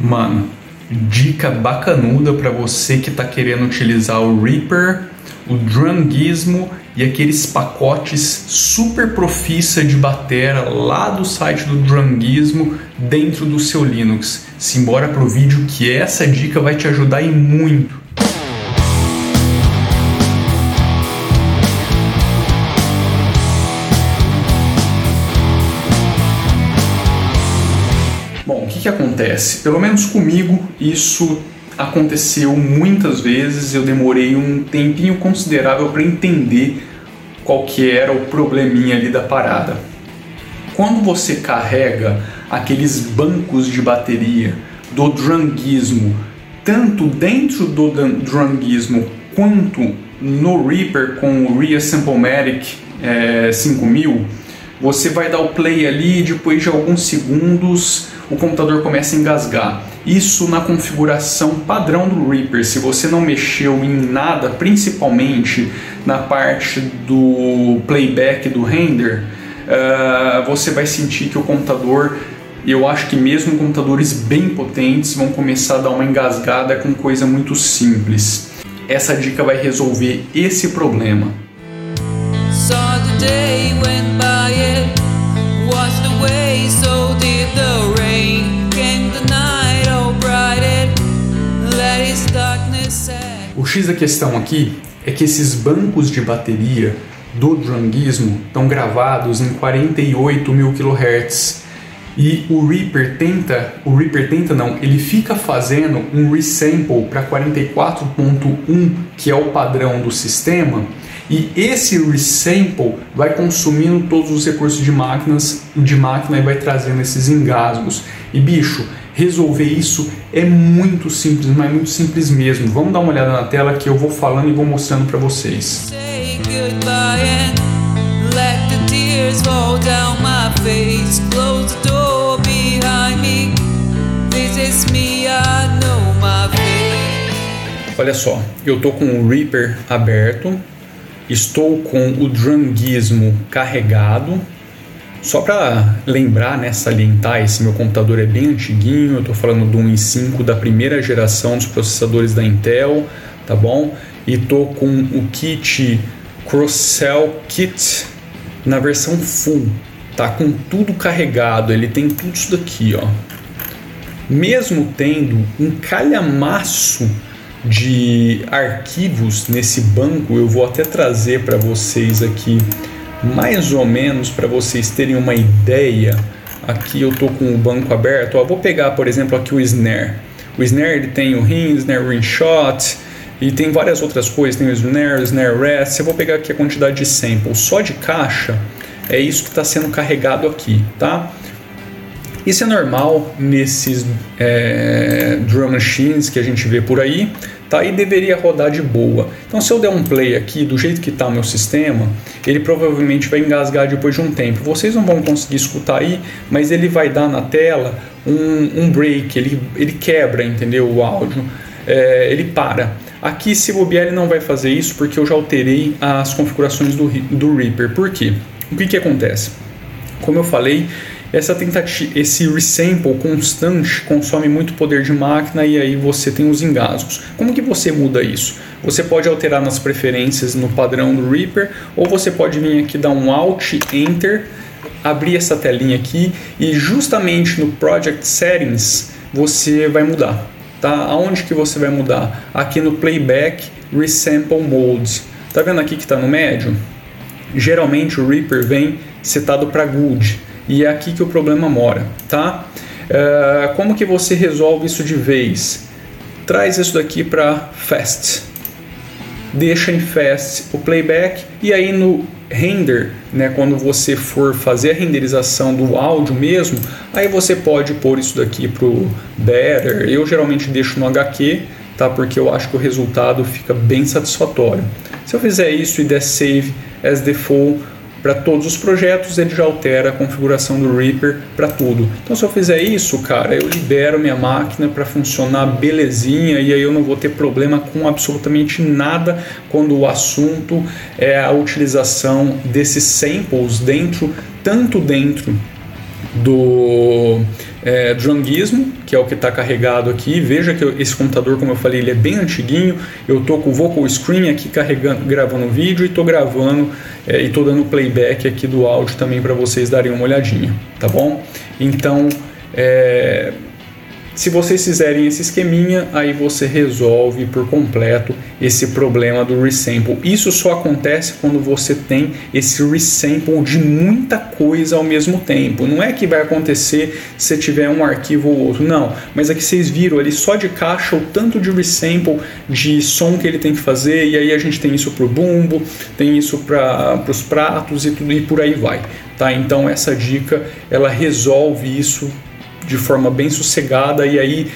Mano, dica bacanuda para você que está querendo utilizar o Reaper, o Drungismo e aqueles pacotes super profissa de batera lá do site do Drungismo dentro do seu Linux. Simbora pro vídeo que essa dica vai te ajudar e muito. Que, acontece? Pelo menos comigo, isso aconteceu muitas vezes. Eu demorei um tempinho considerável para entender qual que era o probleminha ali da parada. Quando você carrega aqueles bancos de bateria do drungismo, tanto dentro do drungismo quanto no Reaper com o Reassemblematic é, 5000, você vai dar o play ali e depois de alguns segundos o computador começa a engasgar. Isso na configuração padrão do Reaper, se você não mexeu em nada, principalmente na parte do playback do render, uh, você vai sentir que o computador, eu acho que mesmo computadores bem potentes vão começar a dar uma engasgada com coisa muito simples. Essa dica vai resolver esse problema. O X da questão aqui é que esses bancos de bateria do drungismo estão gravados em 48 mil kHz e o Reaper tenta, o Reaper tenta não, ele fica fazendo um resample para 44.1 que é o padrão do sistema e esse resample vai consumindo todos os recursos de máquinas de máquina e vai trazendo esses engasgos. E bicho resolver isso é muito simples, mas muito simples mesmo. Vamos dar uma olhada na tela que eu vou falando e vou mostrando para vocês. Olha só, eu tô com o Reaper aberto, estou com o Drungismo carregado, só para lembrar, né, salientar, esse meu computador é bem antiguinho, eu estou falando do 1 i5 da primeira geração dos processadores da Intel, tá bom? E tô com o kit Crosscell Kit na versão full, tá com tudo carregado, ele tem tudo isso daqui, ó. Mesmo tendo um calhamaço de arquivos nesse banco, eu vou até trazer para vocês aqui mais ou menos para vocês terem uma ideia. Aqui eu tô com o banco aberto. Ó, vou pegar, por exemplo, aqui o snare. O snare ele tem o ring, snare ring shot e tem várias outras coisas. Tem o snare, o snare rest. Eu vou pegar aqui a quantidade de samples só de caixa. É isso que está sendo carregado aqui, tá? Isso é normal nesses é, drum machines que a gente vê por aí tá? E deveria rodar de boa. Então, se eu der um play aqui do jeito que está o meu sistema, ele provavelmente vai engasgar depois de um tempo. Vocês não vão conseguir escutar aí, mas ele vai dar na tela um, um break, ele, ele quebra, entendeu? O áudio, é, ele para. Aqui, se bobear, ele não vai fazer isso porque eu já alterei as configurações do, do Reaper. Por quê? O que, que acontece? Como eu falei, essa tentativa, esse resample constante consome muito poder de máquina e aí você tem os engasgos. Como que você muda isso? Você pode alterar nas preferências no padrão do Reaper ou você pode vir aqui dar um Alt Enter, abrir essa telinha aqui e justamente no Project Settings você vai mudar. Tá? Aonde que você vai mudar? Aqui no Playback Resample Mode. Tá vendo aqui que está no médio? Geralmente o Reaper vem setado para Good e é aqui que o problema mora, tá? Uh, como que você resolve isso de vez? Traz isso daqui para Fast. Deixa em Fast o playback e aí no render, né, quando você for fazer a renderização do áudio mesmo, aí você pode pôr isso daqui pro Better. Eu geralmente deixo no HQ, tá? Porque eu acho que o resultado fica bem satisfatório. Se eu fizer isso e der save as default, para todos os projetos, ele já altera a configuração do Reaper para tudo. Então, se eu fizer isso, cara, eu libero minha máquina para funcionar belezinha e aí eu não vou ter problema com absolutamente nada quando o assunto é a utilização desses samples dentro, tanto dentro do é, que é o que está carregado aqui. Veja que esse computador, como eu falei, ele é bem antiguinho. Eu estou com o Vocal Screen aqui carregando, gravando vídeo e estou gravando é, e estou dando playback aqui do áudio também para vocês darem uma olhadinha, tá bom? Então, é, se vocês fizerem esse esqueminha, aí você resolve por completo esse problema do resample. Isso só acontece quando você tem esse resample de muita coisa ao mesmo tempo. Não é que vai acontecer se tiver um arquivo ou outro, não. Mas é que vocês viram ali só de caixa o tanto de resample de som que ele tem que fazer, e aí a gente tem isso para o bumbo, tem isso para os pratos e tudo e por aí vai. Tá? Então essa dica ela resolve isso de forma bem sossegada e aí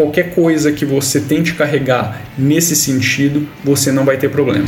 qualquer coisa que você tente carregar nesse sentido, você não vai ter problema.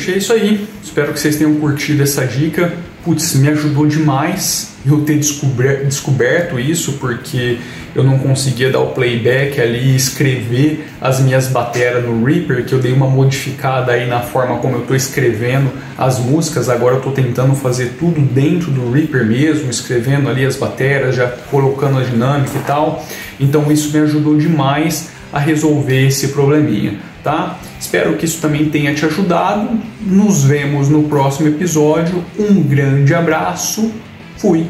Bicho, é isso aí. Espero que vocês tenham curtido essa dica. Putz, me ajudou demais eu ter descoberto isso, porque eu não conseguia dar o playback ali, escrever as minhas bateras no Reaper, que eu dei uma modificada aí na forma como eu estou escrevendo as músicas. Agora eu estou tentando fazer tudo dentro do Reaper mesmo, escrevendo ali as bateras, já colocando a dinâmica e tal. Então isso me ajudou demais a resolver esse probleminha, tá? Espero que isso também tenha te ajudado. Nos vemos no próximo episódio. Um grande abraço. Fui.